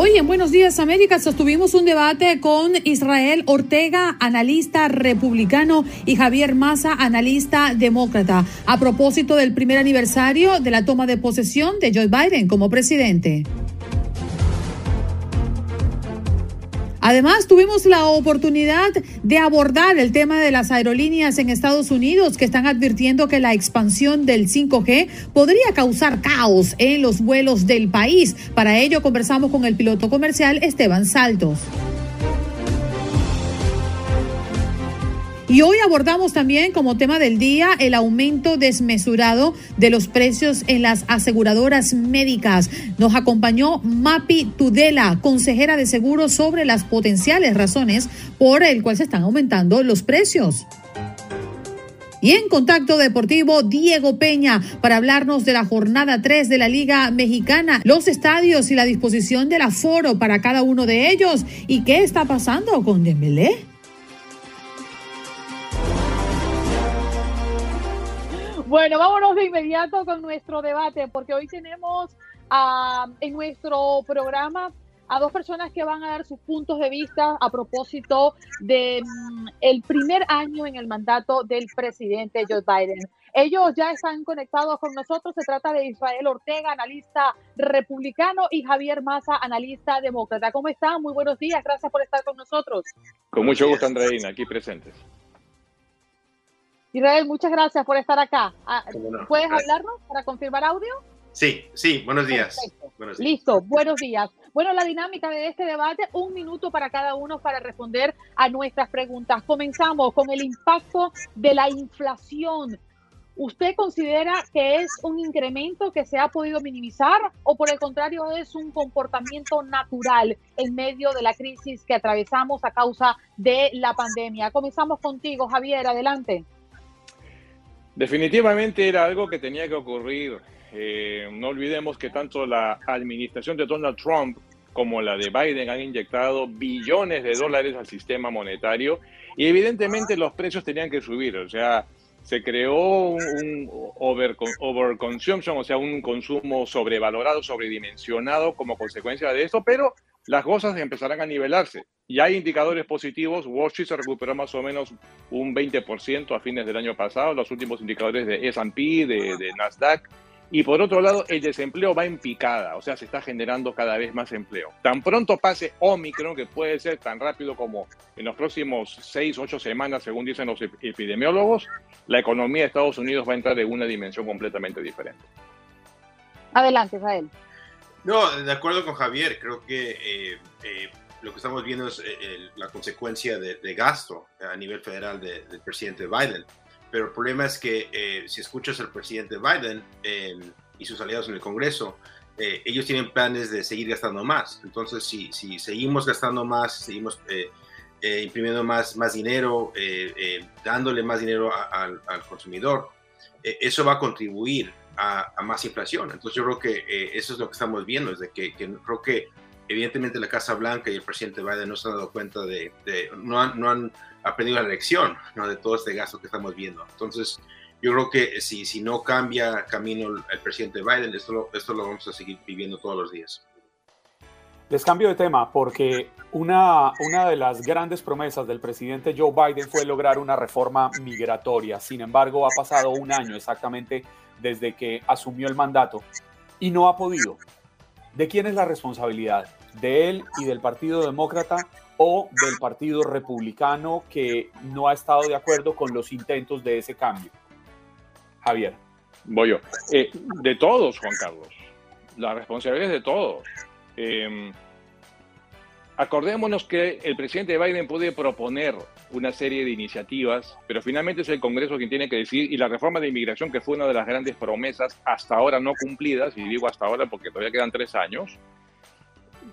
Hoy en Buenos Días América sostuvimos un debate con Israel Ortega, analista republicano, y Javier Massa, analista demócrata, a propósito del primer aniversario de la toma de posesión de Joe Biden como presidente. Además, tuvimos la oportunidad de abordar el tema de las aerolíneas en Estados Unidos que están advirtiendo que la expansión del 5G podría causar caos en los vuelos del país. Para ello, conversamos con el piloto comercial Esteban Saltos. Y hoy abordamos también como tema del día el aumento desmesurado de los precios en las aseguradoras médicas. Nos acompañó Mapi Tudela, consejera de seguros, sobre las potenciales razones por el cual se están aumentando los precios. Y en contacto deportivo, Diego Peña, para hablarnos de la jornada 3 de la Liga Mexicana, los estadios y la disposición del aforo para cada uno de ellos. ¿Y qué está pasando con Dembélé? Bueno, vámonos de inmediato con nuestro debate, porque hoy tenemos en nuestro programa a dos personas que van a dar sus puntos de vista a propósito de mm, el primer año en el mandato del presidente Joe Biden. Ellos ya están conectados con nosotros. Se trata de Israel Ortega, analista republicano, y Javier Massa, analista demócrata. ¿Cómo están? Muy buenos días. Gracias por estar con nosotros. Con mucho gusto, Andreina, aquí presentes. Israel, muchas gracias por estar acá. Ah, ¿Puedes hablarnos para confirmar audio? Sí, sí, buenos días. Listo, buenos días. Bueno, la dinámica de este debate, un minuto para cada uno para responder a nuestras preguntas. Comenzamos con el impacto de la inflación. ¿Usted considera que es un incremento que se ha podido minimizar o por el contrario es un comportamiento natural en medio de la crisis que atravesamos a causa de la pandemia? Comenzamos contigo, Javier, adelante. Definitivamente era algo que tenía que ocurrir. Eh, no olvidemos que tanto la administración de Donald Trump como la de Biden han inyectado billones de dólares al sistema monetario y evidentemente los precios tenían que subir. O sea, se creó un, over, overconsumption, o sea, un consumo sobrevalorado, sobredimensionado como consecuencia de esto, pero las cosas empezarán a nivelarse. Ya hay indicadores positivos. Wall Street se recuperó más o menos un 20% a fines del año pasado, los últimos indicadores de S&P, de, Nasdaq. Y por otro lado, el desempleo va en picada, o sea, se está generando cada vez más empleo. Tan pronto pase Omicron, que puede ser tan rápido como en los próximos seis, ocho semanas, según dicen los epidemiólogos, la economía de Estados Unidos va a entrar en una dimensión completamente diferente. Adelante, Israel. No, de acuerdo con Javier, creo que eh, eh, lo que estamos viendo es eh, la consecuencia de, gasto a nivel federal del presidente Biden. Pero el problema es que si escuchas al presidente Biden y sus aliados en el Congreso, ellos tienen planes de seguir gastando más. Entonces, si, seguimos gastando más, seguimos imprimiendo más dinero, dándole más dinero al consumidor, eso va a contribuir a, más inflación. Entonces yo creo que eh, eso es lo que estamos viendo, es de que, creo que evidentemente la Casa Blanca y el presidente Biden no se han dado cuenta de, no, han, no, han, aprendido la lección ¿no? de todo este gasto que estamos viendo. Entonces yo creo que si, si no cambia camino el, presidente Biden, esto lo, esto lo vamos a seguir viviendo todos los días. Les cambio de tema porque una, una de las grandes promesas del presidente Joe Biden fue lograr una reforma migratoria. Sin embargo, ha pasado un año exactamente desde que asumió el mandato y no ha podido. ¿De quién es la responsabilidad? ¿De él y del Partido Demócrata o del Partido Republicano que no ha estado de acuerdo con los intentos de ese cambio? Javier. Voy yo. Eh, de todos, Juan Carlos. La responsabilidad es de todos. Em, acordémonos que el presidente Biden puede proponer una serie de iniciativas, pero finalmente es el Congreso quien tiene que decir, y la reforma de inmigración, que fue una de las grandes promesas hasta ahora no cumplidas, y digo hasta ahora porque todavía quedan tres años,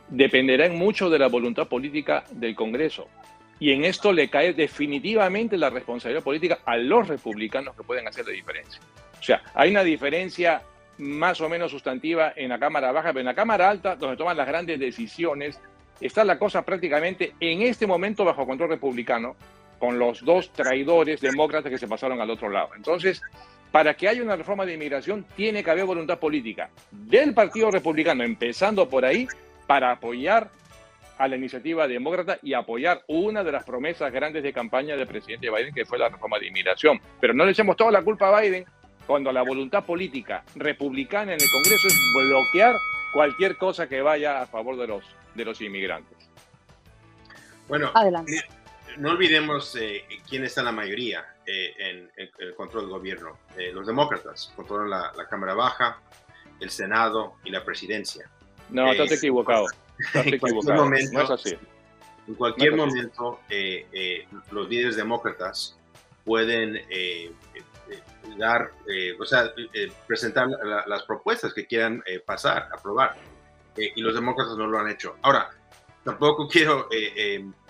dependerá en mucho de la voluntad política del Congreso. Y en esto le cae definitivamente la responsabilidad política a los republicanos que pueden hacer la diferencia. O sea, hay una diferencia más o menos sustantiva en la Cámara Baja, pero en la Cámara Alta, donde toman las grandes decisiones, está la cosa prácticamente en este momento bajo control republicano, con los dos traidores demócratas que se pasaron al otro lado. Entonces, para que haya una reforma de inmigración, tiene que haber voluntad política del Partido Republicano, empezando por ahí, para apoyar a la iniciativa demócrata y apoyar una de las promesas grandes de campaña del presidente Biden, que fue la reforma de inmigración. Pero no le echemos toda la culpa a Biden cuando la voluntad política republicana en el Congreso es bloquear cualquier cosa que vaya a favor de los, de los inmigrantes. Bueno, Adelante. no olvidemos eh, quién está en la mayoría eh, en, el control del gobierno. Eh, los demócratas controlan la, la, Cámara Baja, el Senado y la presidencia. No, estás equivocado. Estás equivocado. Momento, no es así. En cualquier momento, los líderes demócratas pueden dar, eh, o sea, eh, presentar las propuestas que quieran eh, pasar, aprobar. y los demócratas no lo han hecho. Ahora, tampoco quiero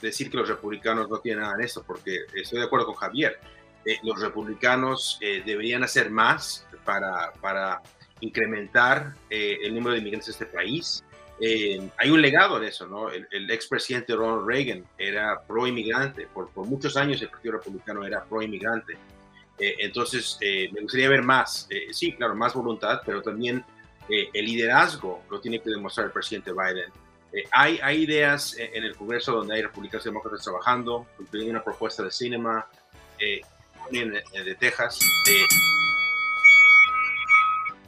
decir que los republicanos no tienen nada en esto, porque estoy de acuerdo con Javier. los republicanos deberían hacer más para, para incrementar el número de inmigrantes de este país. hay un legado de eso, ¿no? El, el expresidente Ronald Reagan era pro inmigrante, por, por muchos años el Partido Republicano era pro inmigrante. Eh, entonces, eh, me gustaría ver más, eh, sí, claro, más voluntad, pero también el liderazgo lo tiene que demostrar el presidente Biden. hay, hay ideas en el Congreso donde hay republicanos y demócratas trabajando, incluyendo una propuesta de cinema de Texas.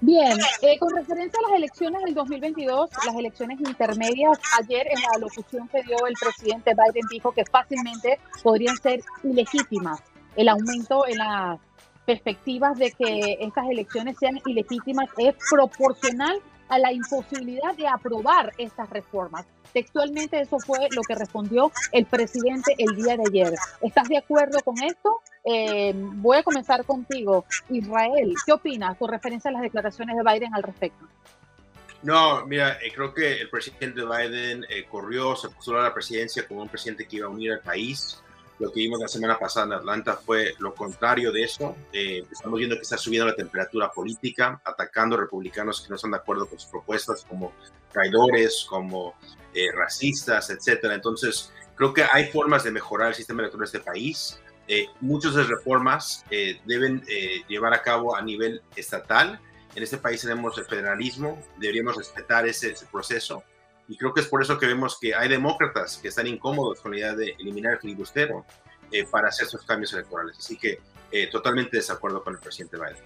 Bien, con referencia a las elecciones del 2022, las elecciones intermedias, ayer en la locución que dio el presidente Biden dijo que fácilmente podrían ser ilegítimas el aumento en las perspectivas de que estas elecciones sean ilegítimas es proporcional a la imposibilidad de aprobar estas reformas. Textualmente eso fue lo que respondió el presidente el día de ayer. ¿Estás de acuerdo con esto? Eh, voy a comenzar contigo. Israel, ¿qué opinas con referencia a las declaraciones de Biden al respecto? No, mira, eh, creo que el presidente Biden eh, corrió, se postuló a la presidencia como un presidente que iba a unir al país. Lo que vimos la semana pasada en Atlanta fue lo contrario de eso. Eh, estamos viendo que está subiendo la temperatura política, atacando republicanos que no están de acuerdo con sus propuestas, como traidores, como eh, racistas, etcétera. Entonces, creo que hay formas de mejorar el sistema electoral de este país. Eh, muchas de las reformas deben llevar a cabo a nivel estatal. En este país tenemos el federalismo, deberíamos respetar ese proceso y creo que es por eso que vemos que hay demócratas que están incómodos con la idea de eliminar el filibustero eh, para hacer esos cambios electorales. Así que eh, totalmente desacuerdo con el presidente Biden.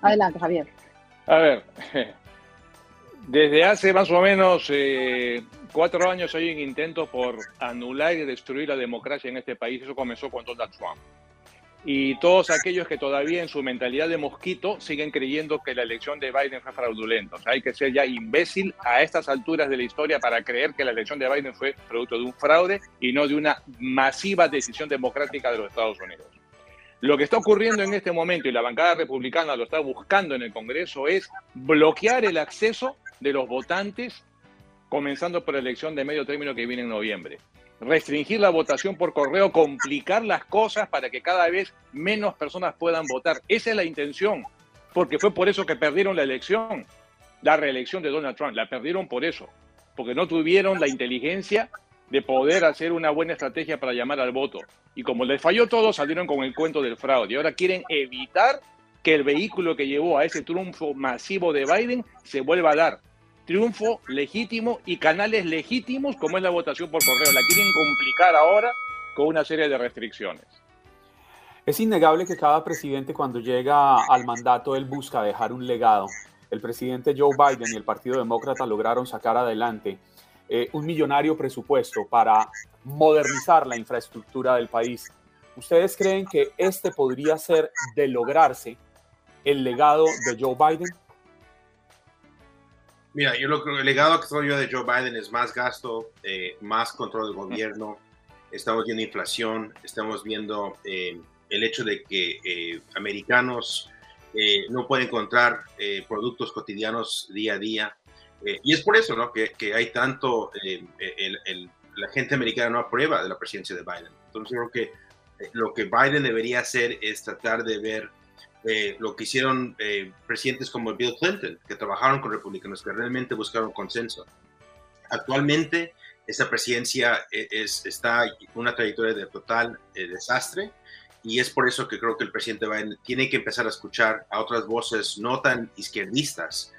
Adelante, Javier. A ver, desde hace más o menos eh, cuatro años hay un intento por anular y destruir la democracia en este país. Eso comenzó con Donald Trump y todos aquellos que todavía en su mentalidad de mosquito siguen creyendo que la elección de Biden fue fraudulenta. O sea, hay que ser ya imbécil a estas alturas de la historia para creer que la elección de Biden fue producto de un fraude y no de una masiva decisión democrática de los Estados Unidos. Lo que está ocurriendo en este momento y la bancada republicana lo está buscando en el Congreso es bloquear el acceso de los votantes, comenzando por la elección de medio término que viene en noviembre restringir la votación por correo, complicar las cosas para que cada vez menos personas puedan votar. Esa es la intención, porque fue por eso que perdieron la elección, la reelección de Donald Trump, la perdieron por eso, porque no tuvieron la inteligencia de poder hacer una buena estrategia para llamar al voto. Y como les falló todo, salieron con el cuento del fraude. Y ahora quieren evitar que el vehículo que llevó a ese triunfo masivo de Biden se vuelva a dar triunfo legítimo y canales legítimos como es la votación por correo. La quieren complicar ahora con una serie de restricciones. Es innegable que cada presidente cuando llega al mandato él busca dejar un legado. El presidente Joe Biden y el Partido Demócrata lograron sacar adelante eh, un millonario presupuesto para modernizar la infraestructura del país. ¿Ustedes creen que este podría ser de lograrse el legado de Joe Biden? Mira, yo lo el legado que soy yo de Joe Biden es más gasto, eh, más control del gobierno. Estamos viendo inflación, estamos viendo eh, el hecho de que eh, americanos no pueden encontrar productos cotidianos día a día. y es por eso ¿no? que, que hay tanto, el, la gente americana no aprueba de la presidencia de Biden. Entonces creo que lo que Biden debería hacer es tratar de ver eh, lo que hicieron eh, presidentes como Bill Clinton, que trabajaron con republicanos, que realmente buscaron consenso. Actualmente, esa presidencia eh, es, está una trayectoria de total desastre y es por eso que creo que el presidente Biden tiene que empezar a escuchar a otras voces no tan izquierdistas,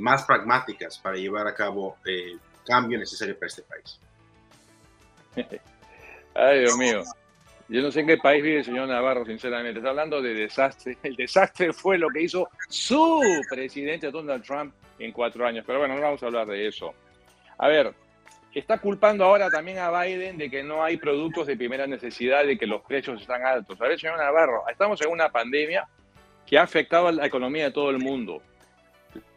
más pragmáticas para llevar a cabo el cambio necesario para este país. Ay, Dios mío. Yo no sé en qué país vive el señor Navarro, sinceramente. Está hablando de desastre. El desastre fue lo que hizo su presidente Donald Trump en cuatro años. Pero bueno, no vamos a hablar de eso. A ver, está culpando ahora también a Biden de que no hay productos de primera necesidad, de que los precios están altos. A ver, señor Navarro, estamos en una pandemia que ha afectado a la economía de todo el mundo.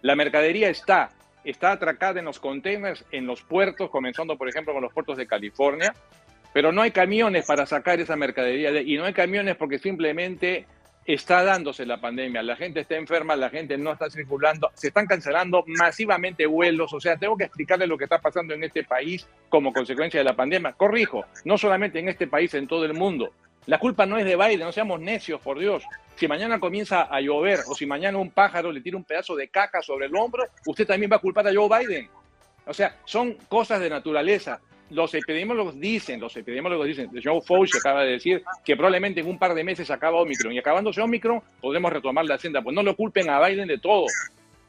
La mercadería está, está atracada en los containers, en los puertos, comenzando por ejemplo con los puertos de California, pero no hay camiones para sacar esa mercadería y no hay camiones porque simplemente está dándose la pandemia, la gente está enferma, la gente no está circulando, se están cancelando masivamente vuelos, o sea, tengo que explicarle lo que está pasando en este país como consecuencia de la pandemia. Corrijo, no solamente en este país, en todo el mundo. La culpa no es de Biden, no seamos necios, por Dios. Si mañana comienza a llover o si mañana un pájaro le tira un pedazo de caca sobre el hombro, usted también va a culpar a Joe Biden. O sea, son cosas de naturaleza los epidemiólogos dicen, los epidemiólogos dicen, Joe Fauci acaba de decir que probablemente en un par de meses acaba Omicron y acabándose Omicron podremos retomar la senda. Pues no lo culpen a Biden de todo.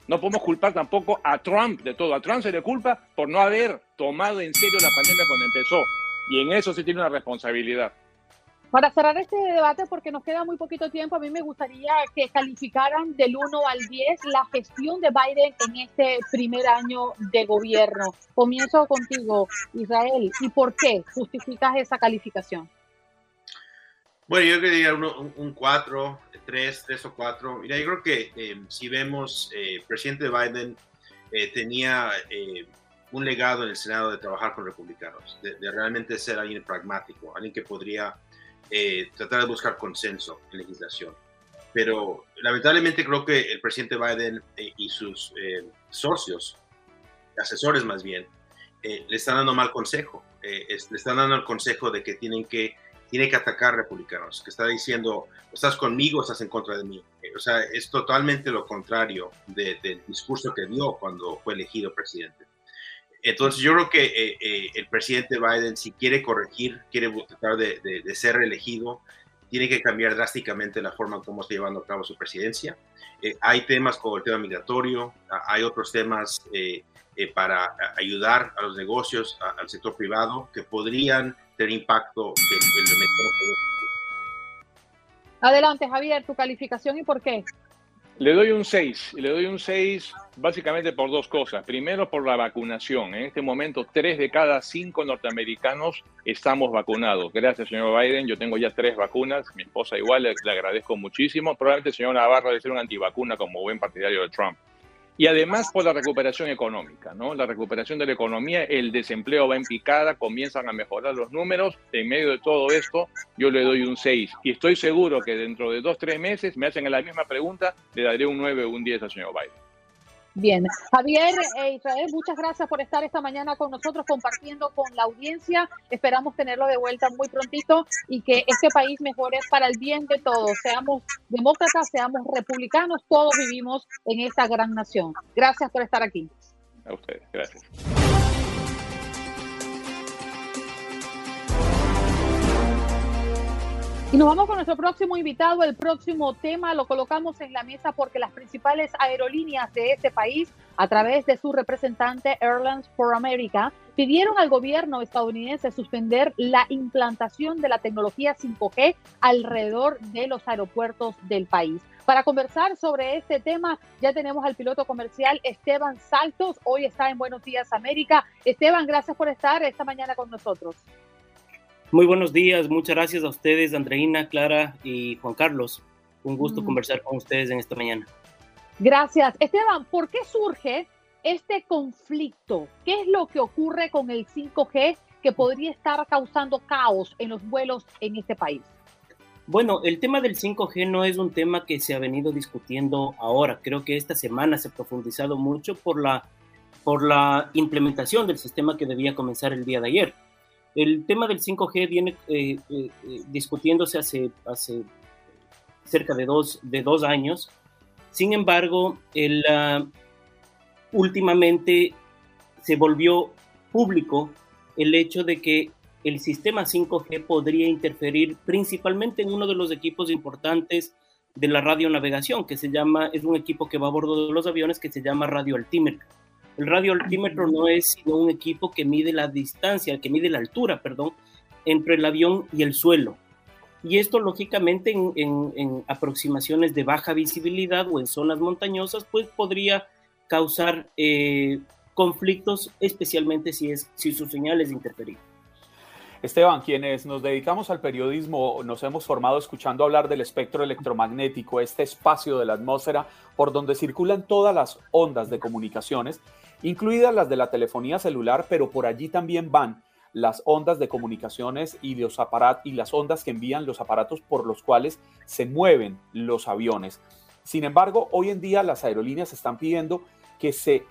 No podemos culpar tampoco a Trump de todo. A Trump se le culpa por no haber tomado en serio la pandemia cuando empezó. Y en eso se tiene una responsabilidad. Para cerrar este debate, porque nos queda muy poquito tiempo, a mí me gustaría que calificaran del 1 al 10 la gestión de Biden en este primer año de gobierno. Comienzo contigo, Israel. ¿Y por qué justificas esa calificación? Bueno, yo diría un, un 4, 3, 3 o 4. Mira, yo creo que eh, si vemos, el eh, presidente Biden eh, tenía un legado en el Senado de trabajar con republicanos, de, de realmente ser alguien pragmático, alguien que podría eh, tratar de buscar consenso en legislación. Pero lamentablemente creo que el presidente Biden eh, y sus eh, socios, asesores más bien, le están dando mal consejo. le están dando el consejo de que tienen que, tiene que atacar republicanos, que está diciendo, estás conmigo, estás en contra de mí. o sea, es totalmente lo contrario del discurso que dio cuando fue elegido presidente. Entonces yo creo que eh, eh, el presidente Biden, si quiere corregir, quiere tratar de, ser reelegido, tiene que cambiar drásticamente la forma en cómo está llevando a cabo su presidencia. Eh, hay temas como el tema migratorio, hay otros temas para ayudar a los negocios, al sector privado, que podrían tener impacto que, Adelante, Javier, tu calificación y por qué. Le doy un 6, le doy un 6 básicamente por dos cosas. Primero, por la vacunación. En este momento, tres de cada cinco norteamericanos estamos vacunados. Gracias, señor Biden. Yo tengo ya tres vacunas. Mi esposa igual, le, agradezco muchísimo. Probablemente el señor Navarro debe ser un antivacuna como buen partidario de Trump y además por la recuperación económica, ¿no? La recuperación de la economía, el desempleo va en picada, comienzan a mejorar los números. En medio de todo esto, yo le doy un 6. Y estoy seguro que dentro de dos, tres meses me hacen la misma pregunta, le daré un 9 o un 10 al señor Biden. Bien, Javier e Israel, muchas gracias por estar esta mañana con nosotros compartiendo con la audiencia. Esperamos tenerlo de vuelta muy prontito y que este país mejore para el bien de todos. Seamos demócratas, seamos republicanos, todos vivimos en esta gran nación. Gracias por estar aquí. A ustedes, gracias. Y nos vamos con nuestro próximo invitado. El próximo tema lo colocamos en la mesa porque las principales aerolíneas de este país a través de su representante Airlines for America, pidieron al gobierno estadounidense suspender la implantación de la tecnología 5G alrededor de los aeropuertos del país. Para conversar sobre este tema, ya tenemos al piloto comercial Esteban Saltos. Hoy está en Buenos Días América. Esteban, gracias por estar esta mañana con nosotros. Muy buenos días, muchas gracias a ustedes, Andreina, Clara y Juan Carlos. Un gusto mm. conversar con ustedes en esta mañana. Gracias. Esteban, ¿por qué surge este conflicto? ¿Qué es lo que ocurre con el 5G que podría estar causando caos en los vuelos en este país? Bueno, el tema del 5G no es un tema que se ha venido discutiendo ahora. Creo que esta semana se ha profundizado mucho por la, por la implementación del sistema que debía comenzar el día de ayer. El tema del 5G viene eh, eh, eh, discutiéndose hace, hace cerca de dos, de dos años. Sin embargo, el, ah, últimamente se volvió público el hecho de que el sistema 5G podría interferir principalmente en uno de los equipos importantes de la radionavegación, que se llama, es un equipo que va a bordo de los aviones que se llama radioaltímetro. El radioaltímetro no es sino un equipo que mide la distancia, que mide la altura, perdón, entre el avión y el suelo. Y esto, lógicamente, en, aproximaciones de baja visibilidad o en zonas montañosas, pues podría causar eh, conflictos, especialmente si, es, si su señal es interferir. Esteban, quienes nos dedicamos al periodismo nos hemos formado escuchando hablar del espectro electromagnético, este espacio de la atmósfera por donde circulan todas las ondas de comunicaciones, incluidas las de la telefonía celular, pero por allí también van las ondas de comunicaciones y, los y las ondas que envían los aparatos por los cuales se mueven los aviones. Sin embargo, hoy en día las aerolíneas están pidiendo que se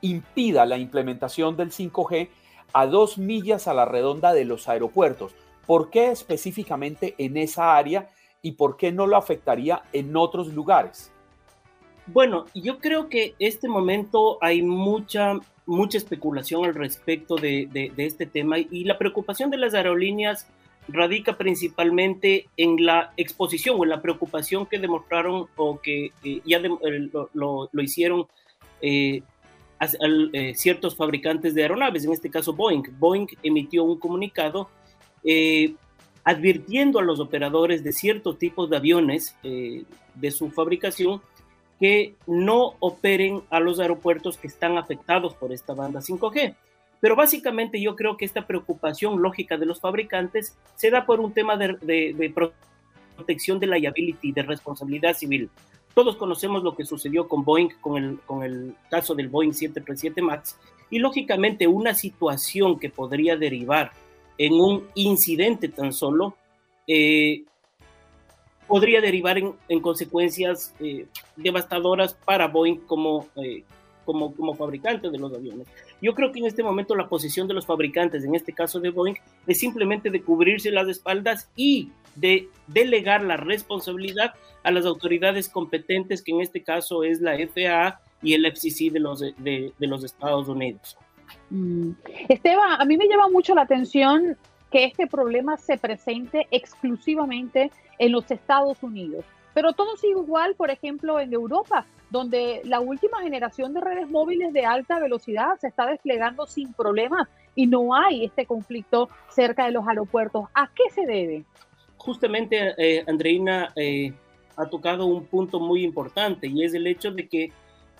impida la implementación del 5G a dos millas a la redonda de los aeropuertos. ¿Por qué específicamente en esa área y por qué no lo afectaría en otros lugares? Bueno, yo creo que este momento hay mucha mucha especulación al respecto de, este tema y la preocupación de las aerolíneas radica principalmente en la exposición o en la preocupación que demostraron o que eh, ya eh, lo, hicieron eh, ciertos fabricantes de aeronaves, en este caso Boeing. Boeing emitió un comunicado advirtiendo a los operadores de ciertos tipos de aviones de su fabricación que no operen a los aeropuertos que están afectados por esta banda 5G. Pero básicamente yo creo que esta preocupación lógica de los fabricantes se da por un tema de, protección de liability, de responsabilidad civil. Todos conocemos lo que sucedió con Boeing, con el, con el caso del Boeing 737 MAX, y lógicamente una situación que podría derivar en un incidente tan solo, eh, podría derivar en, consecuencias eh, devastadoras para Boeing como, eh, como, como fabricante de los aviones. Yo creo que en este momento la posición de los fabricantes, en este caso de Boeing, es simplemente de cubrirse las espaldas y de delegar la responsabilidad a las autoridades competentes, que en este caso es la FAA y el FCC de los, de, los Estados Unidos. Mm. Esteban, a mí me llama mucho la atención que este problema se presente exclusivamente en los Estados Unidos. Pero todo sigue igual, por ejemplo, en Europa, donde la última generación de redes móviles de alta velocidad se está desplegando sin problemas y no hay este conflicto cerca de los aeropuertos. ¿A qué se debe? Justamente, eh, Andreina eh, ha tocado un punto muy importante y es el hecho de que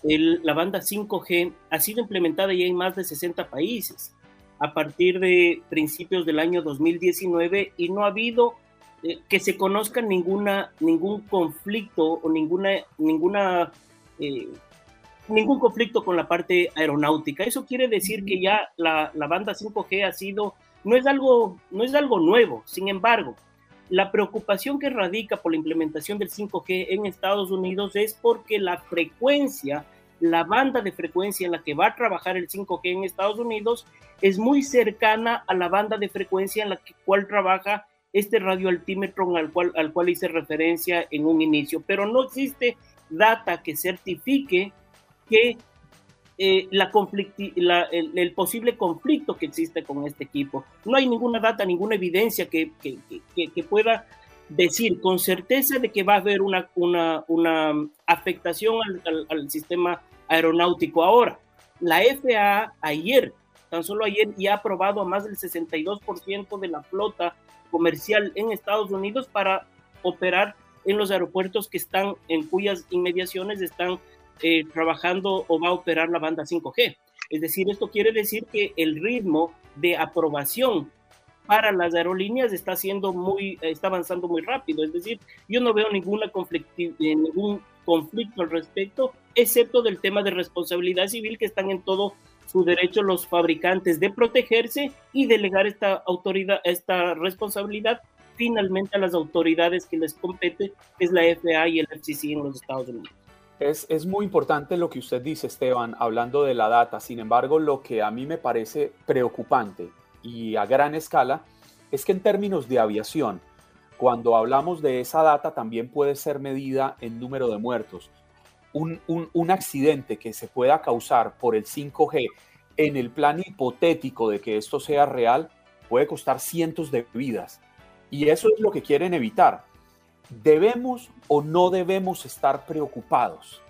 la banda 5G ha sido implementada ya en más de 60 países a partir de principios del año 2019 y no ha habido eh, que se conozca ninguna, ningún conflicto o ninguna, ninguna, eh, ningún conflicto con la parte aeronáutica. Eso quiere decir que ya la, la, banda 5G ha sido, no es, algo, no es algo nuevo, sin embargo, la preocupación que radica por la implementación del 5G en Estados Unidos es porque la frecuencia, la banda de frecuencia en la que va a trabajar el 5G en Estados Unidos es muy cercana a la banda de frecuencia en la que, cual trabaja este radioaltímetro al cual, al cual hice referencia en un inicio, pero no existe data que certifique que eh, la el, posible conflicto que existe con este equipo. No hay ninguna data, ninguna evidencia que, que, que, pueda decir con certeza de que va a haber una, una, una afectación al, sistema aeronáutico. Ahora, la FAA ayer, tan solo ayer, ya ha aprobado a más del 62% de la flota comercial en Estados Unidos para operar en los aeropuertos que están en cuyas inmediaciones están eh, trabajando o va a operar la banda 5G. Es decir, esto quiere decir que el ritmo de aprobación para las aerolíneas está siendo muy, está avanzando muy rápido. Es decir, yo no veo ninguna eh, ningún conflicto al respecto, excepto del tema de responsabilidad civil que están en todo su derecho los fabricantes de protegerse y delegar esta autoridad, esta responsabilidad finalmente a las autoridades que les compete, que es la FAA y el FCC en los Estados Unidos. Es, es, muy importante lo que usted dice, Esteban, hablando de la data. Sin embargo, lo que a mí me parece preocupante y a gran escala es que en términos de aviación, cuando hablamos de esa data también puede ser medida en número de muertos. Un, un, accidente que se pueda causar por el 5G en el plan hipotético de que esto sea real puede costar cientos de vidas. Y eso es lo que quieren evitar. ¿Debemos o no debemos estar preocupados?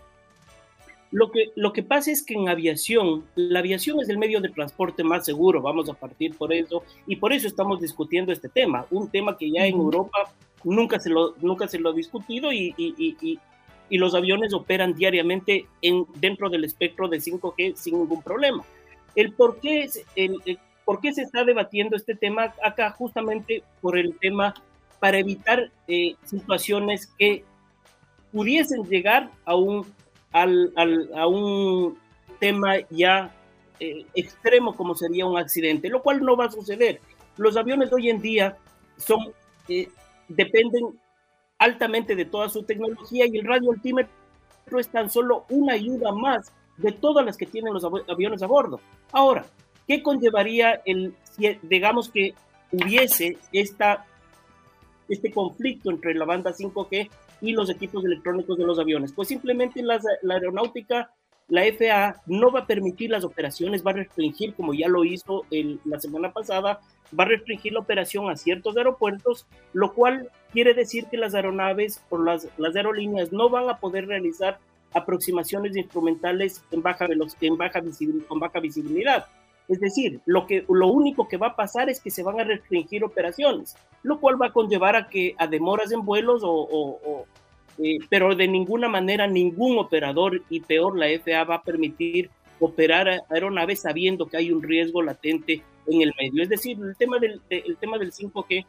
Lo que, lo que pasa es que en aviación, la aviación es el medio de transporte más seguro, vamos a partir por eso, y por eso estamos discutiendo este tema, un tema que ya en Europa nunca se lo, nunca se lo ha discutido y, y, y, y los aviones operan diariamente en, dentro del espectro de 5G sin ningún problema. El por qué, el, el, por qué se está debatiendo este tema acá justamente por el tema para evitar eh, situaciones que pudiesen llegar a un al, al, a un tema ya eh, extremo como sería un accidente, lo cual no va a suceder. Los aviones hoy en día son, eh, dependen altamente de toda su tecnología y el radio altímetro es tan solo una ayuda más de todas las que tienen los aviones a bordo. Ahora, ¿qué conllevaría el, digamos que hubiese esta, este conflicto entre la banda 5G y los equipos electrónicos de los aviones. Pues simplemente la aeronáutica, la FAA no va a permitir las operaciones, va a restringir, como ya lo hizo el, la semana pasada, va a restringir la operación a ciertos aeropuertos, lo cual quiere decir que las aeronaves o las, las aerolíneas no van a poder realizar aproximaciones instrumentales en baja, en baja con baja visibilidad. Es decir, lo, que, lo único que va a pasar es que se van a restringir operaciones, lo cual va a conllevar a que a demoras en vuelos o, eh, pero de ninguna manera ningún operador y peor la FAA va a permitir operar aeronaves sabiendo que hay un riesgo latente en el medio. Es decir, el tema del, el tema del 5G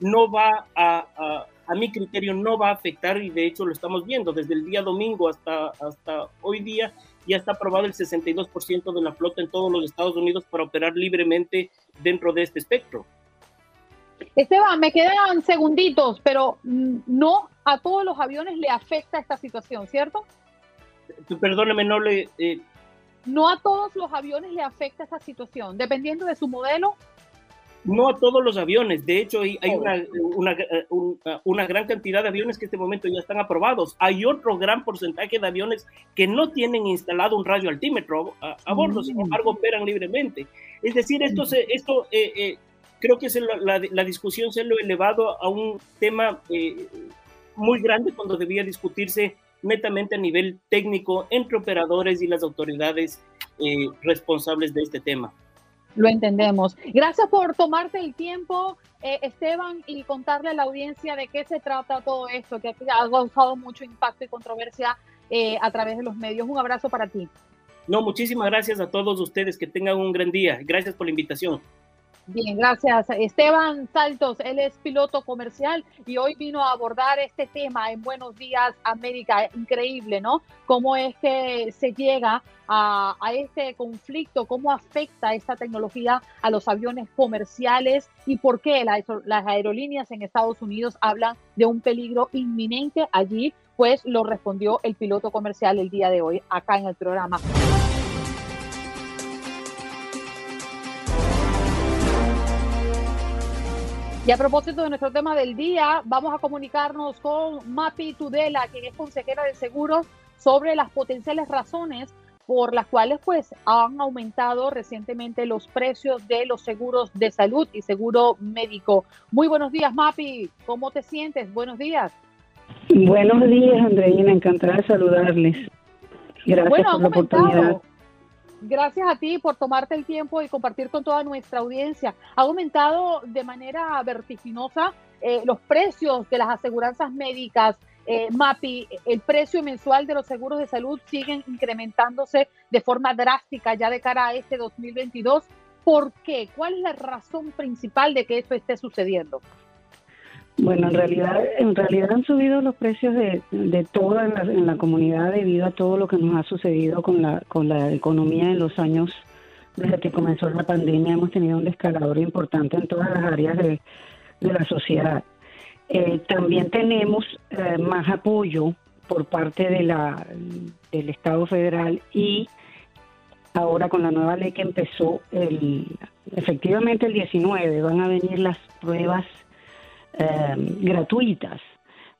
no va a, a, a, mi criterio, no va a afectar y de hecho lo estamos viendo desde el día domingo hasta, hasta hoy día ya está aprobado el 62% de la flota en todos los Estados Unidos para operar libremente dentro de este espectro. Esteban, me quedan segunditos, pero no a todos los aviones le afecta esta situación, ¿cierto? Perdóneme, no le... Eh... No a todos los aviones le afecta esta situación, dependiendo de su modelo, no a todos los aviones. De hecho, hay, una, una, una, gran cantidad de aviones que en este momento ya están aprobados. Hay otro gran porcentaje de aviones que no tienen instalado un radio altímetro a, bordo, sin mm. embargo, operan libremente. Es decir, esto, se, esto eh, eh, creo que la, la, discusión se lo ha elevado a un tema eh, muy grande cuando debía discutirse netamente a nivel técnico entre operadores y las autoridades responsables de este tema. Lo entendemos. Gracias por tomarte el tiempo, eh, Esteban, y contarle a la audiencia de qué se trata todo esto, que ha causado mucho impacto y controversia eh, a través de los medios. Un abrazo para ti. No, muchísimas gracias a todos ustedes. Que tengan un gran día. Gracias por la invitación. Bien, gracias. Esteban Saltos, él es piloto comercial y hoy vino a abordar este tema en Buenos Días América. Increíble, ¿no? Cómo es que se llega a, este conflicto, cómo afecta esta tecnología a los aviones comerciales y por qué las aerolíneas en Estados Unidos hablan de un peligro inminente allí, pues lo respondió el piloto comercial el día de hoy acá en el programa. Y a propósito de nuestro tema del día, vamos a comunicarnos con Mapi Tudela, quien es consejera de seguros, sobre las potenciales razones por las cuales pues han aumentado recientemente los precios de los seguros de salud y seguro médico. Muy buenos días, Mapi. ¿Cómo te sientes? Buenos días. Buenos días, Andreina. Encantada de saludarles. Gracias por la oportunidad. Gracias a ti por tomarte el tiempo y compartir con toda nuestra audiencia. Ha aumentado de manera vertiginosa eh, los precios de las aseguranzas médicas. Eh, MAPI, el precio mensual de los seguros de salud siguen incrementándose de forma drástica ya de cara a este 2022. ¿Por qué? ¿Cuál es la razón principal de que esto esté sucediendo? Bueno, en realidad, en realidad han subido los precios de, de toda en la, comunidad debido a todo lo que nos ha sucedido con la, con la economía en los años desde que comenzó la pandemia. Hemos tenido un descalador importante en todas las áreas de, la sociedad. Eh, también tenemos eh, más apoyo por parte de la, del Estado federal y ahora con la nueva ley que empezó el, efectivamente el 19 van a venir las pruebas Em, gratuitas.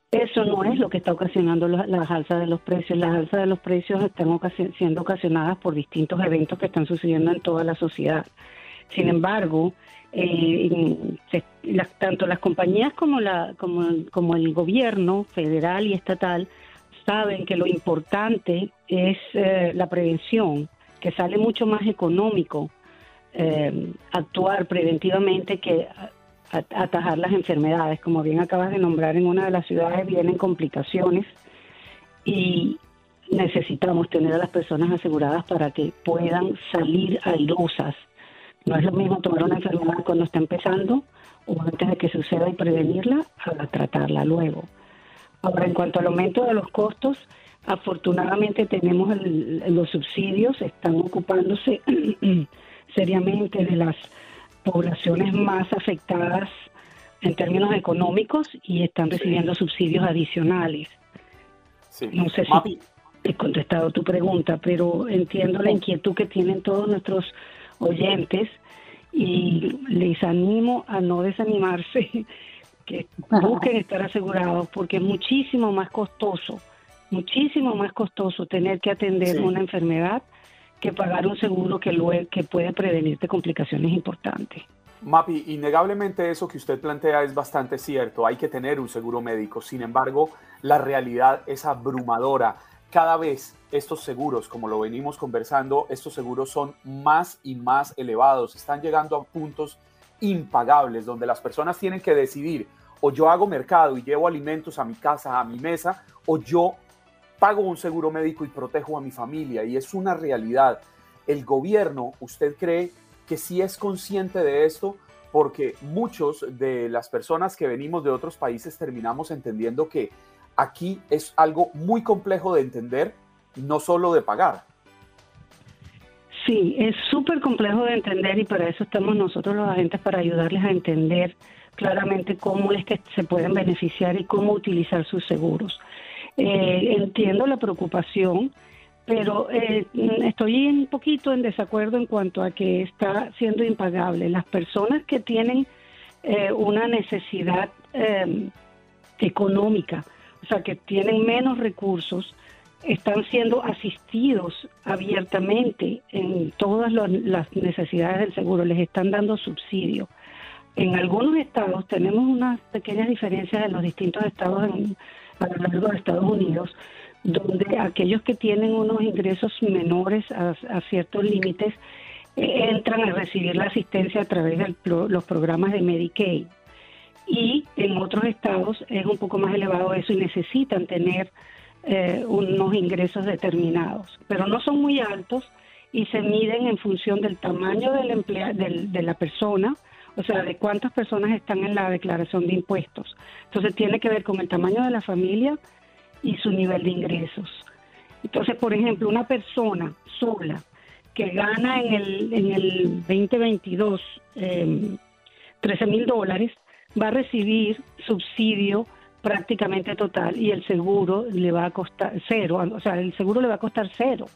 Eso no es lo que está ocasionando las alzas de los precios. Las alzas de los precios están siendo ocasionadas por distintos eventos que están sucediendo en toda la sociedad. Sin embargo, eh, tanto las compañías como, la, como, como el gobierno federal y estatal saben que lo importante es eh, la prevención, que sale mucho más económico eh, actuar preventivamente que atajar las enfermedades. Como bien acabas de nombrar, en una de las ciudades vienen complicaciones y necesitamos tener a las personas aseguradas para que puedan salir airosas. No es lo mismo tomar una enfermedad cuando está empezando o antes de que suceda y prevenirla a tratarla luego. Ahora, en cuanto al aumento de los costos, afortunadamente tenemos los subsidios, están ocupándose seriamente de las poblaciones más afectadas en términos económicos y están recibiendo subsidios adicionales. No sé si he contestado tu pregunta, pero entiendo la inquietud que tienen todos nuestros oyentes y les animo a no desanimarse, que busquen estar asegurados porque es muchísimo más costoso, muchísimo más costoso tener que atender una enfermedad que pagar un seguro que, que puede prevenirte complicaciones importantes. Mapi, innegablemente eso que usted plantea es bastante cierto, hay que tener un seguro médico, sin embargo, la realidad es abrumadora. Cada vez estos seguros, como lo venimos conversando, estos seguros son más y más elevados, están llegando a puntos impagables donde las personas tienen que decidir o yo hago mercado y llevo alimentos a mi casa, a mi mesa, o yo pago un seguro médico y protejo a mi familia y es una realidad. El gobierno, ¿usted cree que sí es consciente de esto? Porque muchos de las personas que venimos de otros países terminamos entendiendo que aquí es algo muy complejo de entender, no solo de pagar. Sí, es súper complejo de entender y para eso estamos nosotros los agentes para ayudarles a entender claramente cómo es que se pueden beneficiar y cómo utilizar sus seguros. Eh, entiendo la preocupación, pero eh, estoy un poquito en desacuerdo en cuanto a que está siendo impagable. Las personas que tienen eh, una necesidad em, económica, o sea, que tienen menos recursos, están siendo asistidos abiertamente en todas las necesidades del seguro, les están dando subsidio. En algunos estados tenemos unas pequeñas diferencias en los distintos estados en, a lo largo de Estados Unidos, donde aquellos que tienen unos ingresos menores a, ciertos límites eh, entran a recibir la asistencia a través de los programas de Medicaid. Y en otros estados es un poco más elevado eso y necesitan tener eh, unos ingresos determinados, pero no son muy altos y se miden en función del tamaño del del, de la persona, o sea, de cuántas personas están en la declaración de impuestos. Entonces tiene que ver con el tamaño de la familia y su nivel de ingresos. Entonces, por ejemplo, una persona sola que gana en el, en el 2022 eh, 13 mil dólares va a recibir subsidio prácticamente total y el seguro le va a costar cero, o sea, el seguro le va a costar cero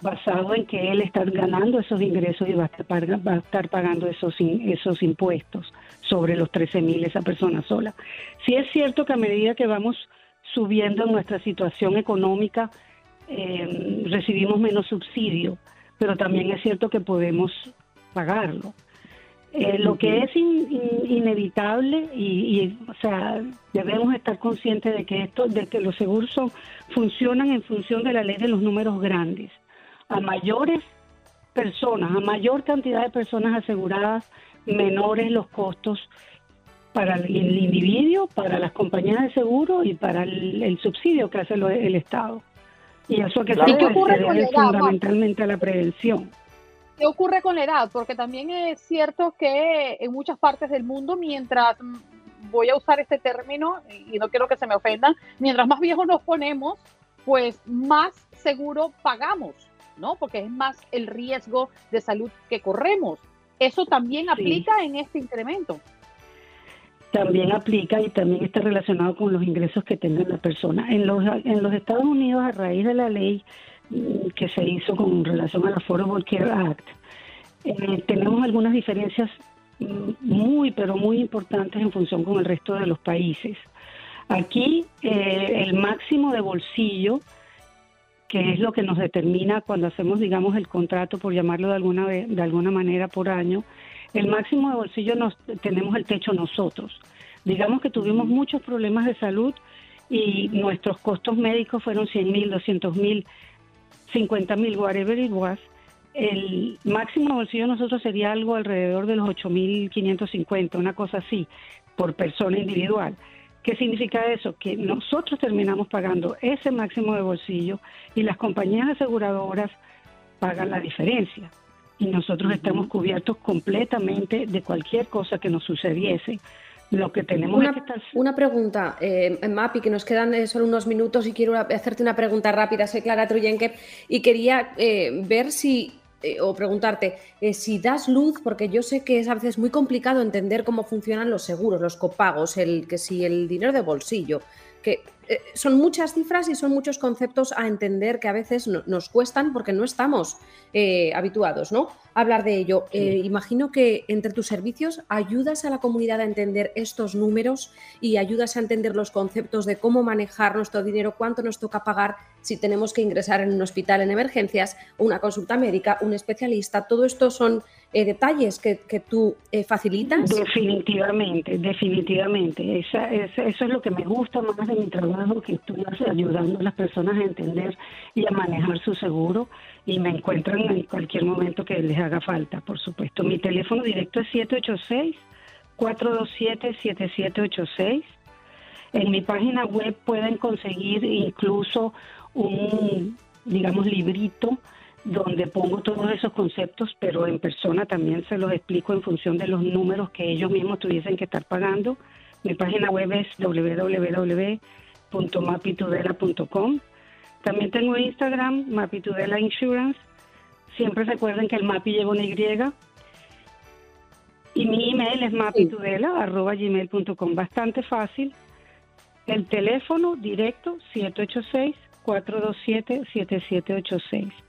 basado en que él está ganando esos ingresos y va a estar, va a estar pagando esos, esos impuestos sobre los 13 mil esa persona sola. Sí es cierto que a medida que vamos subiendo en nuestra situación económica, eh, recibimos menos subsidio, pero también es cierto que podemos pagarlo. Eh, lo que es inevitable y, o sea, debemos estar conscientes de que esto, de que los seguros funcionan en función de la ley de los números grandes. A mayores personas, a mayor cantidad de personas aseguradas, menores los costos para el individuo, para las compañías de seguro y para el, subsidio que hace el Estado. Y eso que se debe fundamentalmente a la prevención. ¿Qué ocurre con la edad? Porque también es cierto que en muchas partes del mundo, mientras, mm, voy a usar este término y no quiero que se me ofendan, mientras más viejos nos ponemos, pues más seguro pagamos, ¿no? Porque es más el riesgo de salud que corremos. ¿Eso también aplica en este incremento? También aplica y también está relacionado con los ingresos que tenga la persona. En los, en los Estados Unidos, a raíz de la ley que se hizo con relación al Affordable Care Act, eh, tenemos algunas diferencias mm, muy, pero muy importantes en función con el resto de los países. Aquí eh, el máximo de bolsillo, que es lo que nos determina cuando hacemos, digamos, el contrato, por llamarlo de alguna, de alguna manera por año, el máximo de bolsillo nos, tenemos el techo nosotros. Digamos que tuvimos muchos problemas de salud y nuestros costos médicos fueron 100 mil, 200 mil, 50 mil, whatever it was, el máximo bolsillo de nosotros sería algo alrededor de los 8.550, una cosa así, por persona individual. ¿Qué significa eso? Que nosotros terminamos pagando ese máximo de bolsillo y las compañías aseguradoras pagan la diferencia. Y nosotros estamos cubiertos completamente de cualquier cosa que nos sucediese lo que tenemos una, Una pregunta, eh, Mapi, que nos quedan eh, solo unos minutos y quiero hacerte una pregunta rápida. Soy Clara Truyenque y quería eh, ver si, eh, o preguntarte, si das luz, porque yo sé que es a veces muy complicado entender cómo funcionan los seguros, los copagos, el que si el dinero de bolsillo, que eh, son muchas cifras y son muchos conceptos a entender que a veces nos cuestan porque no estamos eh, habituados ¿no? a hablar de ello. Eh, imagino que entre tus servicios ayudas a la comunidad a entender estos números y ayudas a entender los conceptos de cómo manejar nuestro dinero, cuánto nos toca pagar si tenemos que ingresar en un hospital en emergencias, una consulta médica, un especialista. Todo esto son eh, detalles que, que tú eh, facilitas? Definitivamente, definitivamente. Esa, eso es lo que me gusta más de mi trabajo, que estoy ayudando a las personas a entender y a manejar su seguro y me encuentran en cualquier momento que les haga falta, por supuesto. Mi teléfono directo es 786-427-7786. En mi página web pueden conseguir incluso un, digamos, librito donde pongo todos esos conceptos, pero en persona también se los explico en función de los números que ellos mismos tuviesen que estar pagando. Mi página web es www.mapitudela.com. También tengo Instagram, Mapitudela Insurance. Siempre recuerden que el MAPI lleva una Y. Y mi email es mapitudela.gmail.com. Bastante fácil. El teléfono directo 786-427-7786.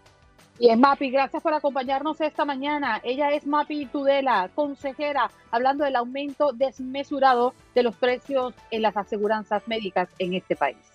Y es Mapi, gracias por acompañarnos esta mañana. Ella es Mapi Tudela, consejera, hablando del aumento desmesurado de los precios en las aseguranzas médicas en este país.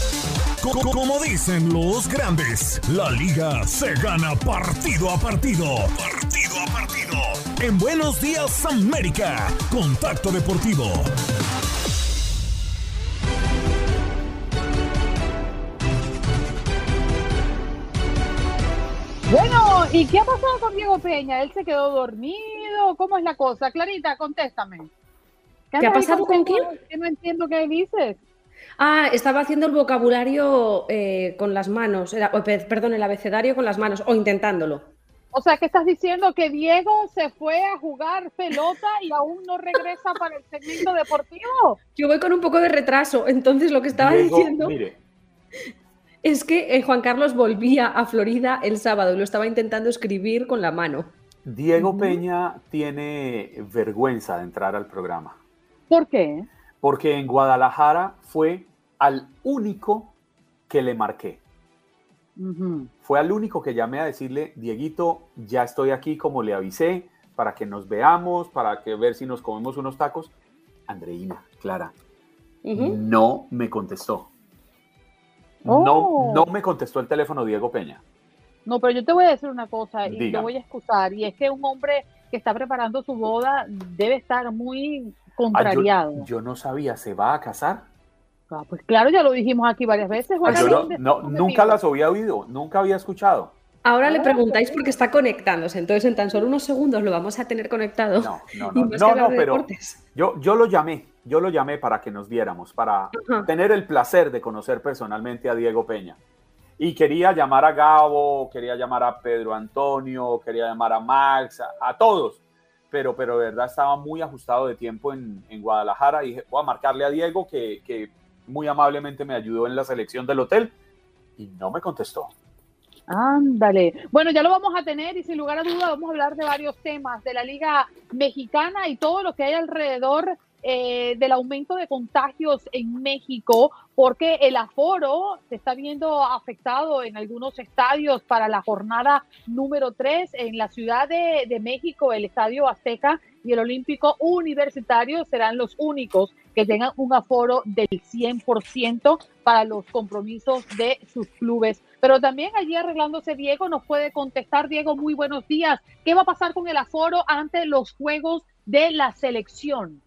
Como dicen los grandes, la liga se gana partido a partido. Partido a partido. En Buenos Días América, Contacto Deportivo. Bueno, ¿y qué ha pasado con Diego Peña? ¿Él se quedó dormido? ¿Cómo es la cosa? Clarita, contéstame. ¿Qué, ha pasado con quién? Que no entiendo qué dices. Ah, estaba haciendo el vocabulario eh, con las manos, era, perdón, el abecedario con las manos, o intentándolo. O sea, ¿qué estás diciendo? Que Diego se fue a jugar pelota y aún no regresa para el segmento deportivo. Yo voy con un poco de retraso, entonces lo que estaba diciendo es que eh, Juan Carlos volvía a Florida el sábado y lo estaba intentando escribir con la mano. Diego Peña tiene vergüenza de entrar al programa. ¿Por qué? Porque en Guadalajara fue al único que le marqué. Fue al único que llamé a decirle, Dieguito, ya estoy aquí como le avisé, para que nos veamos, para que ver si nos comemos unos tacos. Andreina, Clara, no me contestó. No, Oh. no me contestó el teléfono Diego Peña. No, pero yo te voy a decir una cosa y te Diga. voy a excusar, y es que un hombre que está preparando su boda debe estar muy Ah, yo- no sabía, ¿se va a casar? Ah, pues claro, ya lo dijimos aquí varias veces. Juan Ah, Yo Carlos, no- no, nunca las había oído, nunca había escuchado. Ahora le preguntáis porque está conectándose, entonces en tan solo unos segundos lo vamos a tener conectado. No, no, no, no, no, de pero yo, yo lo llamé, yo lo llamé para que nos viéramos, para Ajá. tener el placer de conocer personalmente a Diego Peña. Y quería llamar a Gabo, quería llamar a Pedro Antonio, quería llamar a Max, a, a todos, pero, pero de verdad estaba muy ajustado de tiempo en, en Guadalajara y dije, voy a marcarle a Diego que, que muy amablemente me ayudó en la selección del hotel y no me contestó. Ándale. Bueno, ya lo vamos a tener y sin lugar a duda vamos a hablar de varios temas de la Liga Mexicana y todo lo que hay alrededor eh, del aumento de contagios en México, porque el aforo se está viendo afectado en algunos estadios para la jornada número 3 en la Ciudad de, de México, el Estadio Azteca y el Olímpico Universitario serán los únicos que tengan un aforo del 100% para los compromisos de sus clubes. Pero también allí arreglándose Diego nos puede contestar. Diego, muy buenos días. ¿Qué va a pasar con el aforo ante los juegos de la selección?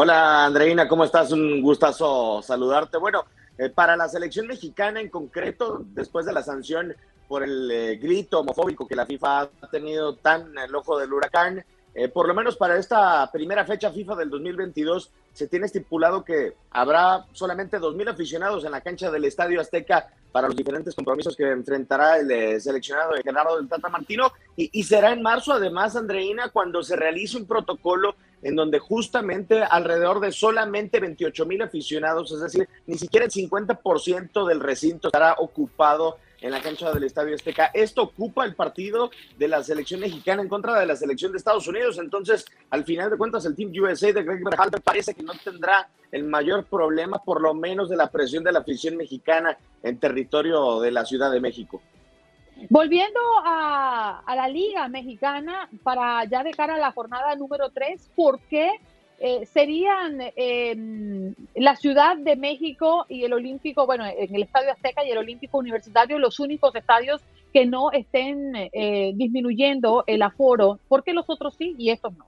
Hola Andreina, ¿cómo estás? Un gustazo saludarte. Bueno, eh, para la selección mexicana en concreto, después de la sanción por el eh, grito homofóbico que la FIFA ha tenido tan el ojo del huracán, eh, por lo menos para esta primera fecha FIFA del 2022 se tiene estipulado que habrá solamente 2.000 aficionados en la cancha del Estadio Azteca para los diferentes compromisos que enfrentará el eh, seleccionado de Gerardo del Tata Martino. Y, será en marzo además, Andreina, cuando se realice un protocolo en donde justamente alrededor de solamente 28 mil aficionados, es decir, ni siquiera el 50% del recinto estará ocupado en la cancha del Estadio Azteca. Esto ocupa el partido de la selección mexicana en contra de la selección de Estados Unidos. Entonces, al final de cuentas, el Team USA de Greg Berhalter parece que no tendrá el mayor problema, por lo menos de la presión de la afición mexicana en territorio de la Ciudad de México. Volviendo a, la Liga Mexicana, para ya de cara a la jornada número 3, ¿por qué eh, serían eh, la Ciudad de México y el Olímpico, bueno, en el Estadio Azteca y el Olímpico Universitario, los únicos estadios que no estén eh, disminuyendo el aforo? ¿Por qué los otros sí y estos no?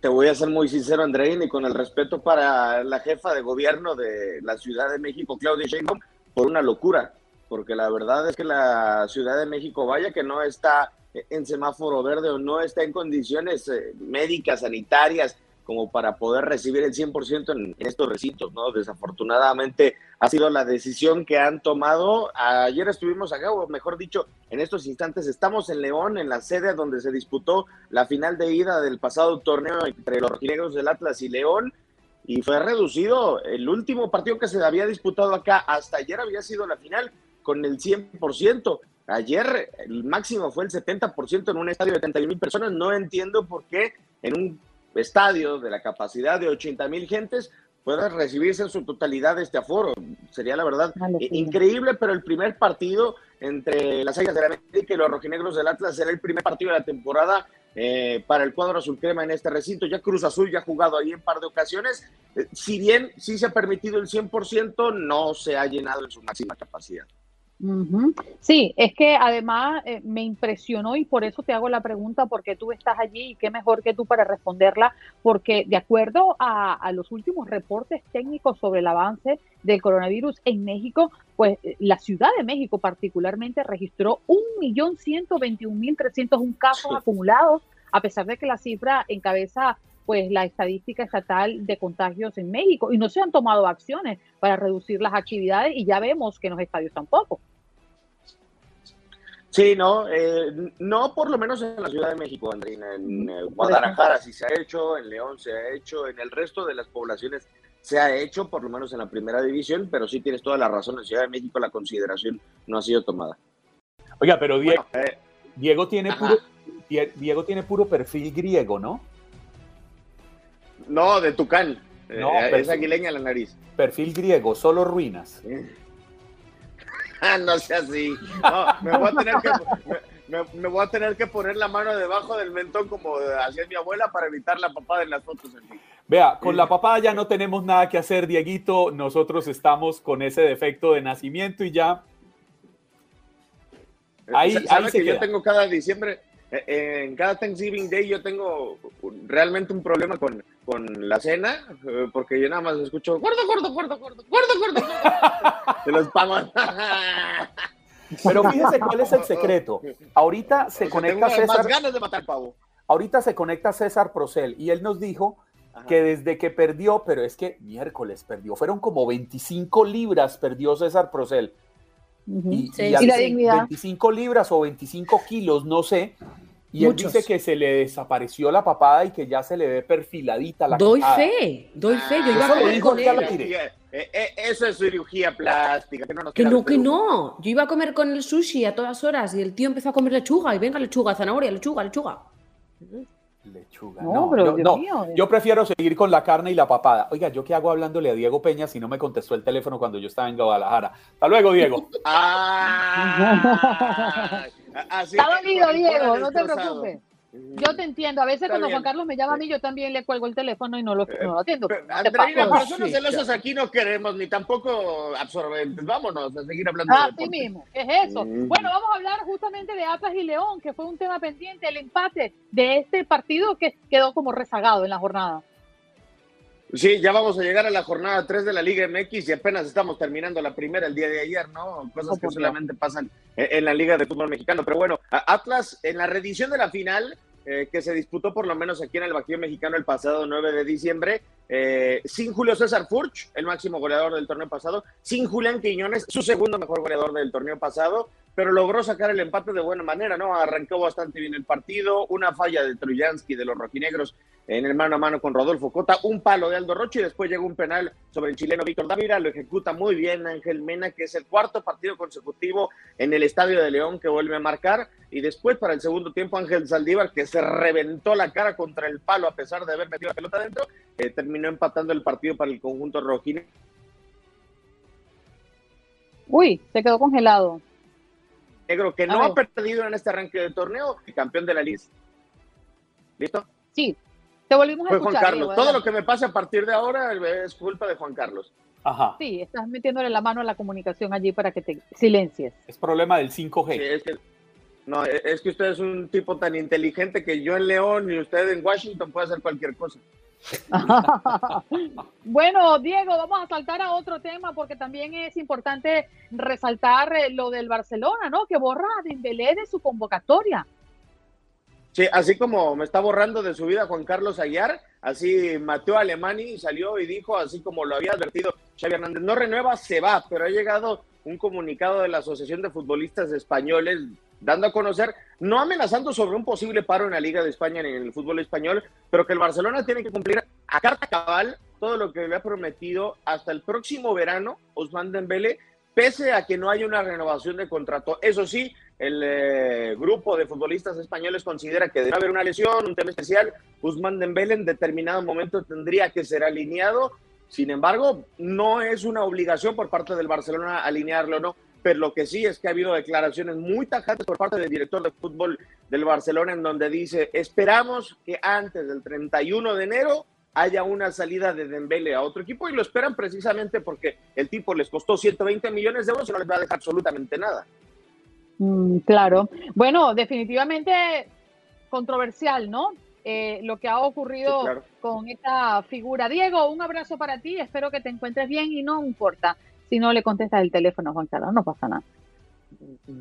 Te voy a ser muy sincero, Andreina, y con el respeto para la jefa de gobierno de la Ciudad de México, Claudia Sheinbaum, por una locura porque la verdad es que la Ciudad de México, vaya que no está en semáforo verde o no está en condiciones eh, médicas, sanitarias, como para poder recibir el 100% en, en, estos recintos, ¿no? Desafortunadamente ha sido la decisión que han tomado. Ayer estuvimos acá, o mejor dicho, en estos instantes estamos en León, en la sede donde se disputó la final de ida del pasado torneo entre los rojinegros del Atlas y León, y fue reducido. El último partido que se había disputado acá hasta ayer había sido la final con el 100%. Ayer el máximo fue el 70% en un estadio de 31 mil personas. No entiendo por qué en un estadio de la capacidad de 80 mil gentes puede recibirse en su totalidad este aforo. Sería la verdad increíble, pero el primer partido entre las Águilas de la América y los rojinegros del Atlas será el primer partido de la temporada eh, para el cuadro azul crema en este recinto. Ya Cruz Azul ya ha jugado ahí en par de ocasiones. Eh, si bien sí se ha permitido el 100%, no se ha llenado en su máxima capacidad. Uh -huh. Sí, es que además eh, me impresionó y por eso te hago la pregunta, porque tú estás allí y qué mejor que tú para responderla, porque de acuerdo a, a los últimos reportes técnicos sobre el avance del coronavirus en México, pues la Ciudad de México particularmente registró 1.121.301 casos acumulados, a pesar de que la cifra encabeza pues la estadística estatal de contagios en México y no se han tomado acciones para reducir las actividades y ya vemos que en los estadios tampoco. Sí, no, eh, no por lo menos en la Ciudad de México, Andrina, en eh, Guadalajara sí se ha hecho, en León se ha hecho, en el resto de las poblaciones se ha hecho, por lo menos en la primera división, pero sí tienes toda la razón, en Ciudad de México la consideración no ha sido tomada. Oiga, pero Diego, eh, Diego tiene puro, Diego tiene puro perfil griego, ¿no? No, de Tucán. No, Eh, es perfil- aguileña la nariz. Perfil griego, solo ruinas. No sea así. No, me voy a tener que, me, voy a tener que poner la mano debajo del mentón como hacía mi abuela para evitar la papada en las fotos. Vea, con la papá ya no tenemos nada que hacer, Dieguito. Nosotros estamos con ese defecto de nacimiento y ya. Ahí, Sa- ahí ¿Sabe se que yo tengo cada diciembre, eh, eh, en cada Thanksgiving Day yo tengo realmente un problema con, con la cena, eh, porque yo nada más escucho gordo, gordo, gordo, gordo, gordo, gordo, gordo, de los pavos. Pero fíjese cuál es el secreto. Ahorita se O sea, conecta tengo más César. ganas de matar pavo. Ahorita se conecta César Procel y él nos dijo que desde que perdió, pero es que miércoles perdió, fueron como 25 libras perdió César Procel. Y, Sí, y y así, la dignidad. 25 libras o 25 kilos, no sé. Y él Muchos. dice que se le desapareció la papada y que ya se le ve perfiladita la Doy fe, doy fe. Yo iba a Eso lo comer dijo con ya él. lo tiré. Eh, eh, eso es cirugía plástica. Que no, nos Que no, que no. Yo iba a comer con el sushi a todas horas y el tío empezó a comer lechuga y venga lechuga, zanahoria, lechuga, lechuga. Lechuga. No, No, pero yo, Dios no, mío. yo prefiero seguir con la carne y la papada. Oiga, ¿yo qué hago hablándole a Diego Peña si no me contestó el teléfono cuando yo estaba en Guadalajara? Hasta luego, Diego. Ah, así Está dolido, Diego, no te preocupes. Yo te entiendo. A veces Está cuando bien. Juan Carlos me llama a mí, yo también le cuelgo el teléfono y no lo, no lo atiendo. Te Andreina, pases. personas celosas aquí no queremos, ni tampoco absorbentes. Vámonos a seguir hablando de Así deporte. mismo, es eso. Mm. Bueno, vamos a hablar justamente de Atlas y León, que fue un tema pendiente, el empate de este partido que quedó como rezagado en la jornada. Sí, ya vamos a llegar a la jornada 3 de la Liga MX y apenas estamos terminando la primera el día de ayer, ¿no? Cosas que solamente pasan en en la Liga de Fútbol Mexicano. Pero bueno, Atlas en la reedición de la final, eh, que se disputó por lo menos aquí en el Bajío Mexicano el pasado 9 de diciembre, eh, sin Julio César Furch, el máximo goleador del torneo pasado, sin Julián Quiñones, su segundo mejor goleador del torneo pasado, pero logró sacar el empate de buena manera, ¿no? Arrancó bastante bien el partido, una falla de Trujansky de los rojinegros en el mano a mano con Rodolfo Cota, un palo de Aldo Rocha y después llega un penal sobre el chileno Víctor Dávila, lo ejecuta muy bien Ángel Mena, que es el cuarto partido consecutivo en el Estadio de León que vuelve a marcar, y después para el segundo tiempo Ángel Saldívar, que se reventó la cara contra el palo a pesar de haber metido la pelota adentro, eh, terminó empatando el partido para el conjunto rojinegro. Uy, se quedó congelado. negro que no ha perdido en este arranque de torneo, y campeón de la liga. ¿Listo? Sí, te volvimos a Fue Juan escuchar. Carlos. Diego, Todo lo que me pase a partir de ahora es culpa de Juan Carlos. Ajá. Sí, estás metiéndole la mano a la comunicación allí para que te silencies. Es problema del 5G. Sí, es que, no, es que usted es un tipo tan inteligente que yo en León y usted en Washington puede hacer cualquier cosa. Bueno, Diego, vamos a saltar a otro tema porque también es importante resaltar eh, lo del Barcelona, ¿no? Que borra a Dembélé de su convocatoria. Sí, así como me está borrando de su vida Juan Carlos Aguiar, así Mateo Alemani salió y dijo, así como lo había advertido Xavi Hernández, no renueva, se va, pero ha llegado un comunicado de la Asociación de Futbolistas Españoles dando a conocer, no amenazando sobre un posible paro en la Liga de España ni en el fútbol español, pero que el Barcelona tiene que cumplir a carta cabal todo lo que le ha prometido hasta el próximo verano Ousmane Dembélé, pese a que no haya una renovación de contrato. Eso sí, el eh, grupo de futbolistas españoles considera que debe haber una lesión, un tema especial. Ousmane Dembélé en determinado momento tendría que ser alineado. Sin embargo, no es una obligación por parte del Barcelona alinearlo, ¿no? Pero lo que sí es que ha habido declaraciones muy tajantes por parte del director de fútbol del Barcelona en donde dice, esperamos que antes del 31 de enero haya una salida de Dembélé a otro equipo y lo esperan precisamente porque el tipo les costó 120 millones de euros y no les va a dejar absolutamente nada. Mm, claro. Bueno, definitivamente controversial, ¿no? Eh, lo que ha ocurrido Sí, claro. con esta figura. Diego, un abrazo para ti. Espero que te encuentres bien y no importa si no le contestas el teléfono Juan Carlos. No pasa nada.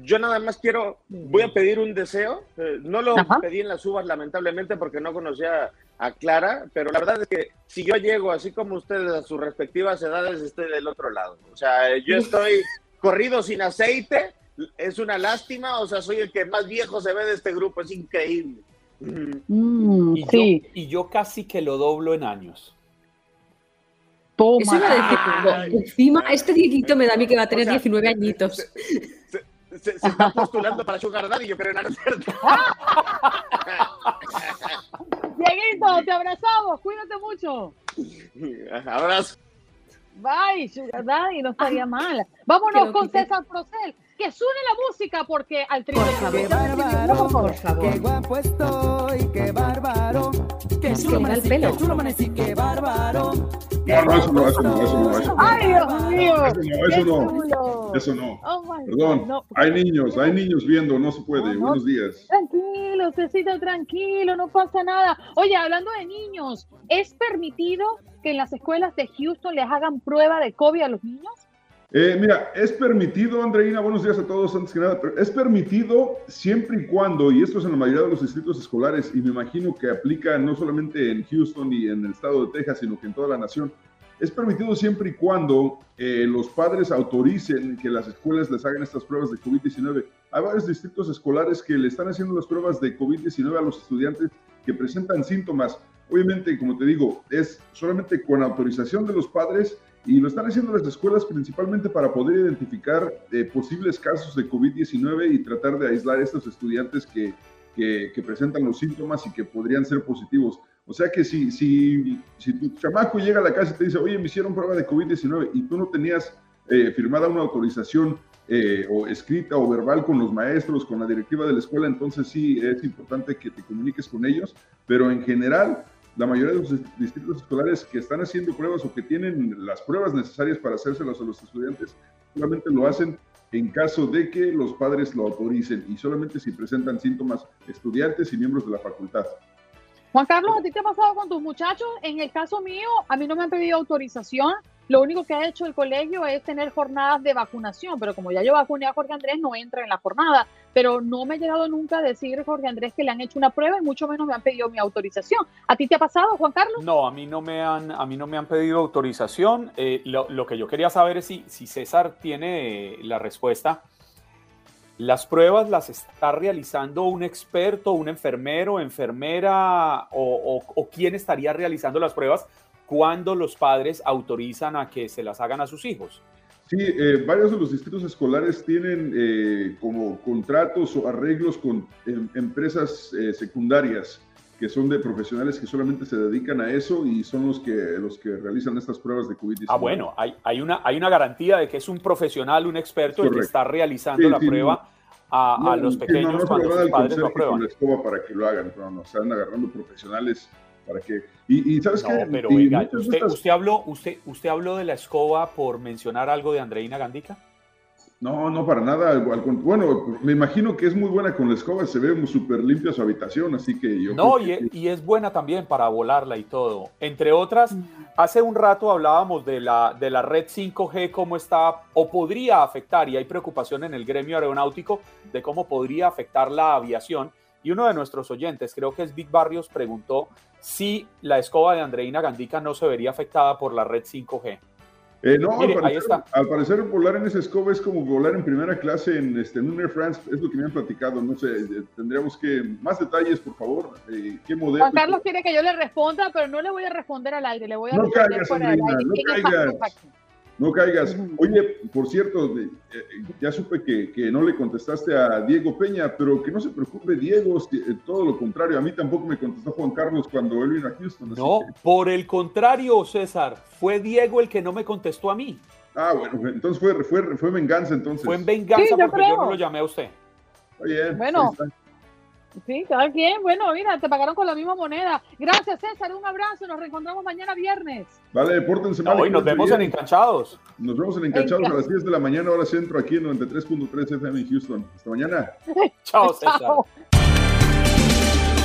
yo nada más quiero, voy a pedir un deseo. Eh, no lo pedí en las uvas, lamentablemente, porque no conocía a Clara, pero la verdad es que si yo llego, así como ustedes, a sus respectivas edades, estoy del otro lado. O sea, yo estoy corrido sin aceite, es una lástima, o sea, soy el que más viejo se ve de este grupo, es increíble. Mm, y, sí. yo, y yo casi que lo doblo en años. Toma. Eso encima, este Dieguito me da a mí que va a tener 19 añitos. Se, está postulando para Sugar Daddy, yo creo en cierto. Dieguito, te abrazamos, cuídate mucho. Abrazo. Bye, Sugar Daddy, no estaría mal. Vámonos con César Procel que suene la música porque al trío por favor, qué bárbaro, por favor. Qué guapo estoy, qué bárbaro. Qué chulo amanecí, qué chulo amanecí, qué bárbaro. No, no, eso no, eso no, eso no, eso no. Ay, Dios mío. Eso no, eso no. Eso no. Oh Perdón, no. hay niños, hay niños viendo, no se puede. No, Buenos días. Tranquilo, Cecita, tranquilo, no pasa nada. Oye, hablando de niños, ¿es permitido que en las escuelas de Houston les hagan prueba de COVID a los niños? Eh, mira, es permitido, Andreina, buenos días a todos, antes que nada, pero es permitido siempre y cuando, y esto es en la mayoría de los distritos escolares, y me imagino que aplica no solamente en Houston y en el estado de Texas, sino que en toda la nación, es permitido siempre y cuando eh, los padres autoricen que las escuelas les hagan estas pruebas de COVID-19. Hay varios distritos escolares que le están haciendo las pruebas de COVID-19 a los estudiantes que presentan síntomas. Obviamente, como te digo, es solamente con autorización de los padres y lo están haciendo las escuelas principalmente para poder identificar eh, posibles casos de COVID-19 y tratar de aislar a estos estudiantes que, que, presentan los síntomas y que podrían ser positivos. O sea que si, si, si tu chamaco llega a la casa y te dice, oye, me hicieron prueba de COVID-19 y tú no tenías eh, firmada una autorización eh, o escrita o verbal con los maestros, con la directiva de la escuela, entonces sí es importante que te comuniques con ellos, pero en general la mayoría de los distritos escolares que están haciendo pruebas o que tienen las pruebas necesarias para hacérselas a los estudiantes, solamente lo hacen en caso de que los padres lo autoricen y solamente si presentan síntomas estudiantes y miembros de la facultad. Juan Carlos, ¿a ti te ha pasado con tus muchachos? En el caso mío, a mí no me han pedido autorización. Lo único que ha hecho el colegio es tener jornadas de vacunación, pero como ya yo vacuné a Jorge Andrés, no entra en la jornada. Pero no me ha llegado nunca a decir, Jorge Andrés, que le han hecho una prueba y mucho menos me han pedido mi autorización. ¿A ti te ha pasado, Juan Carlos? No, a mí no me han, a mí no me han pedido autorización. Eh, lo, que yo quería saber es si, si César tiene la respuesta. ¿Las pruebas las está realizando un experto, un enfermero, enfermera o, o, o quién estaría realizando las pruebas? Cuándo los padres autorizan a que se las hagan a sus hijos. Sí, eh, varios de los distritos escolares tienen eh, como contratos o arreglos con em, empresas eh, secundarias que son de profesionales que solamente se dedican a eso y son los que, los que realizan estas pruebas de COVID-19. Ah, bueno, hay, hay, una, hay una garantía de que es un profesional, un experto el que está realizando la prueba a, los pequeños no, cuando sus padres lo aprueban. la escoba para que lo hagan, no, no, están agarrando profesionales para que y, sabes no, pero oiga, usted, habló, usted, ¿usted habló de la escoba por mencionar algo de Andreina Gandica? No, no, para nada. Bueno, me imagino que es muy buena con la escoba, se ve súper limpia su habitación, así que yo. No, y, es, y, es buena también para volarla y todo. Entre otras, hace un rato hablábamos de la, de la red 5G, cómo está o podría afectar, y hay preocupación en el gremio aeronáutico de cómo podría afectar la aviación. Y uno de nuestros oyentes, creo que es Big Barrios, preguntó si la escoba de Andreina Gandica no se vería afectada por la red 5G. Eh, no, al, parecer, ahí está. al parecer volar en esa escoba es como volar en primera clase en, este, en Air France, es lo que me han platicado, no sé, eh, tendríamos que, más detalles por favor, eh, ¿qué modelo? Juan Carlos quiere que yo le responda, pero no le voy a responder al aire, le voy a no responder caigas, Andreina, No caigas. No caigas. Oye, por cierto, eh, ya supe que, que, no le contestaste a Diego Peña, pero que no se preocupe, Diego, eh, todo lo contrario. A mí tampoco me contestó Juan Carlos cuando él vino a Houston. No, por el contrario, César, fue Diego el que no me contestó a mí. Ah, bueno, entonces fue, fue, fue venganza entonces. Fue en venganza porque yo no lo llamé a usted. Oye, bueno. Sí, cada quien. Bueno, mira, te pagaron con la misma moneda. Gracias, César. Un abrazo. Nos reencontramos mañana viernes. Vale, pórtense mal. Hoy nos vemos en Encanchados. Nos vemos en Encanchados a las 10 de la mañana, hora centro, aquí en 93.3 FM en Houston. Hasta mañana. Chao, César.